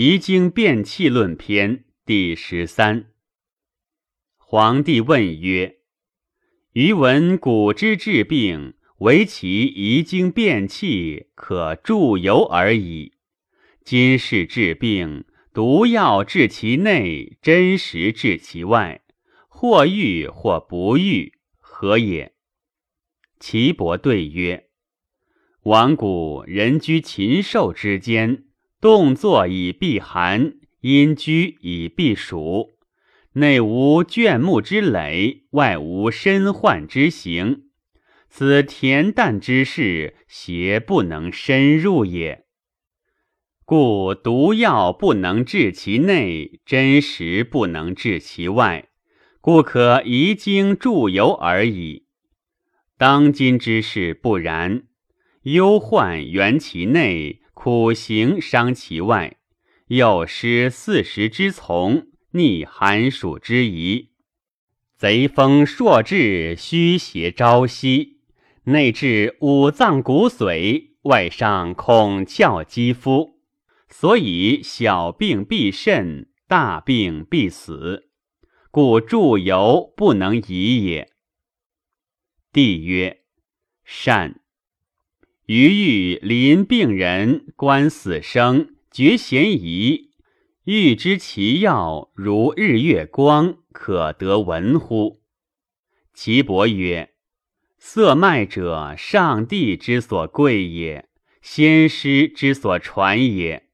遗经变气论篇》第十三。皇帝问曰：“余闻古之治病，唯其遗经变气，可助游而已。今世治病，毒药治其内，真实治其外，或愈或不愈，何也？”岐伯对曰。往古人居禽兽之间，动作以避寒，阴居以避暑。内无倦木之累，外无身患之形。此恬淡之事，邪不能深入也。故毒药不能治其内，真实不能治其外，故可移经注油而已。当今之事不然。忧患源其内，苦行伤其外，又失四时之从，逆寒暑之宜。贼风朔至，虚邪朝夕，内至五脏骨髓，外伤孔窍肌肤，所以小病必甚，大病必死。故注油不能移也。帝曰：善。余欲临病人，观死生，觉嫌疑，欲知其药如日月光，可得闻乎？岐伯曰：色脉者，上帝之所贵也，先师之所传也。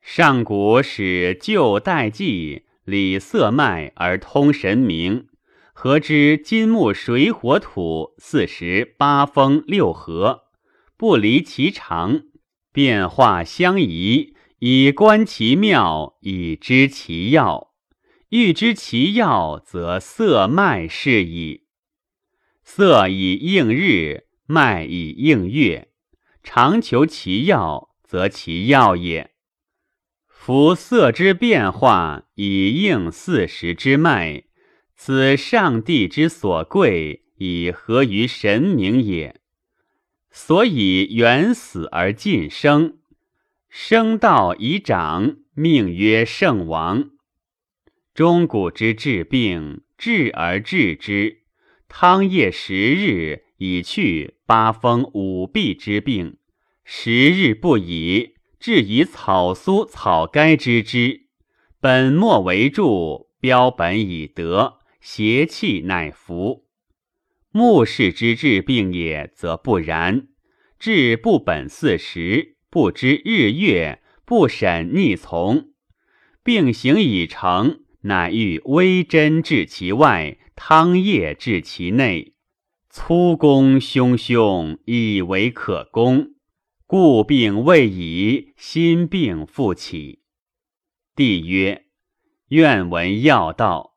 上古使旧代记，理色脉而通神明，何知金木水火土四时八风六合？不离其常，变化相宜，以观其妙，以知其要。欲知其要，则色脉是矣。色以应日，脉以应月。常求其要，则其要也。夫色之变化，以应四时之脉，此上帝之所贵，以合于神明也。所以远死而近生，生道以长，命曰圣王。中古之治病，治而治之，汤液十日以去八风五痹之病，十日不已，治以草苏草该之之。本末为助，标本以德，邪气乃服。目视之治病也，则不然。治不本四时，不知日月，不审逆从，病行已成，乃欲微针治其外，汤液治其内，粗攻汹汹，以为可攻。故病未已，心病复起。帝曰：愿闻药道。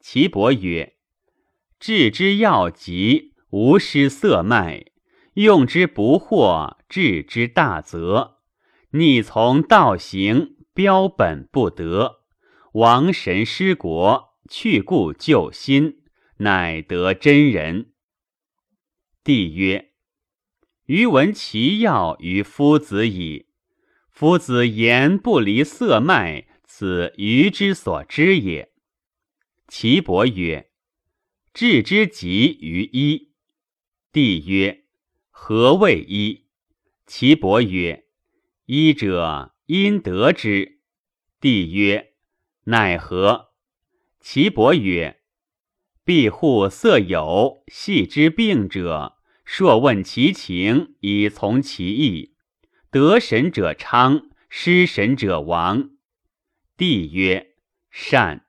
岐伯曰：治之要急，无失色脉，用之不惑，治之大则；逆从道行，标本不得，亡神失国，去故救新，乃得真人。帝曰：余闻其要于夫子矣。夫子言不离色脉，此余之所知也。岐伯曰：治之急于一。帝曰：何谓医？岐伯曰：医者，因得之。帝曰：奈何？岐伯曰：庇护色有，系之病者，硕问其情，以从其意。得神者昌，失神者亡。帝曰：善。